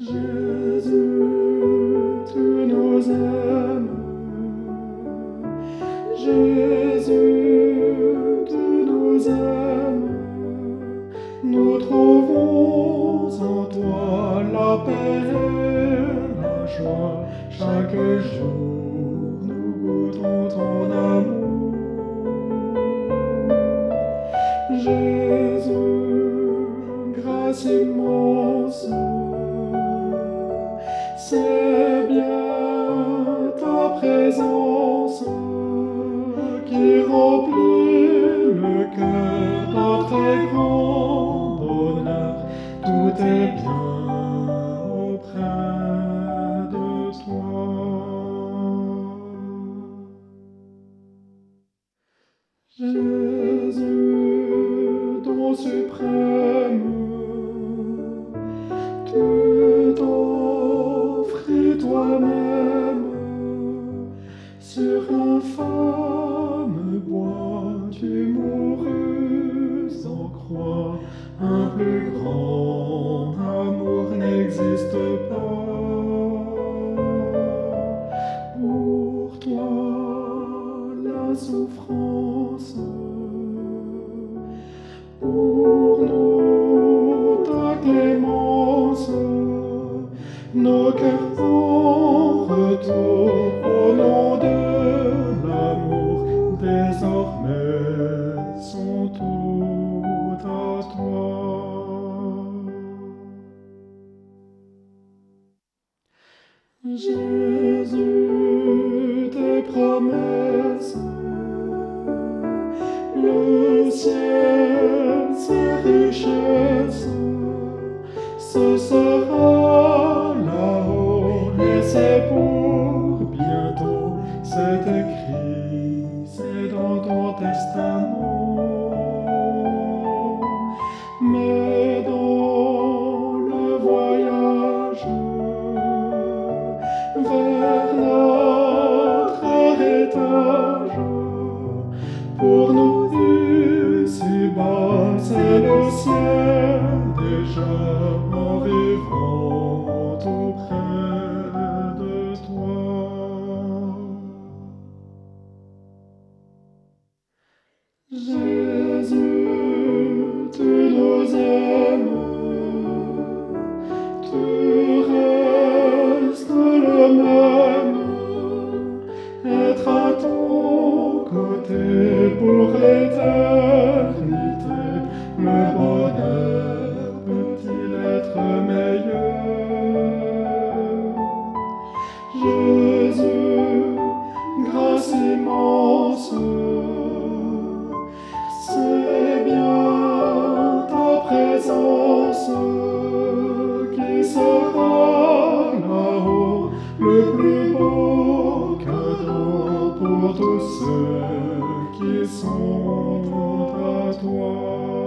Jésus, tu nous aimes. Jésus, tu nous aimes. Nous trouvons en toi la paix et la joie. Chaque jour, nous goûtons ton amour. Jésus, grâce immense. C'est bien ta présence qui Un plus grand amour n'existe pas. Pour toi, la souffrance. Pour nous, ta clémence. Nos cœurs en retour Jésus, tes promesses, le ciel, ses richesses, ce sera là-haut et c'est pour bientôt. C'est écrit, c'est dans ton testament. Pour nous ici-bas, c'est le ciel. Déjà en vivant auprès pour l'éternité. Le bonheur peut-il être meilleur? Jésus, grâce immense, c'est bien ta présence tous ceux qui sont à toi.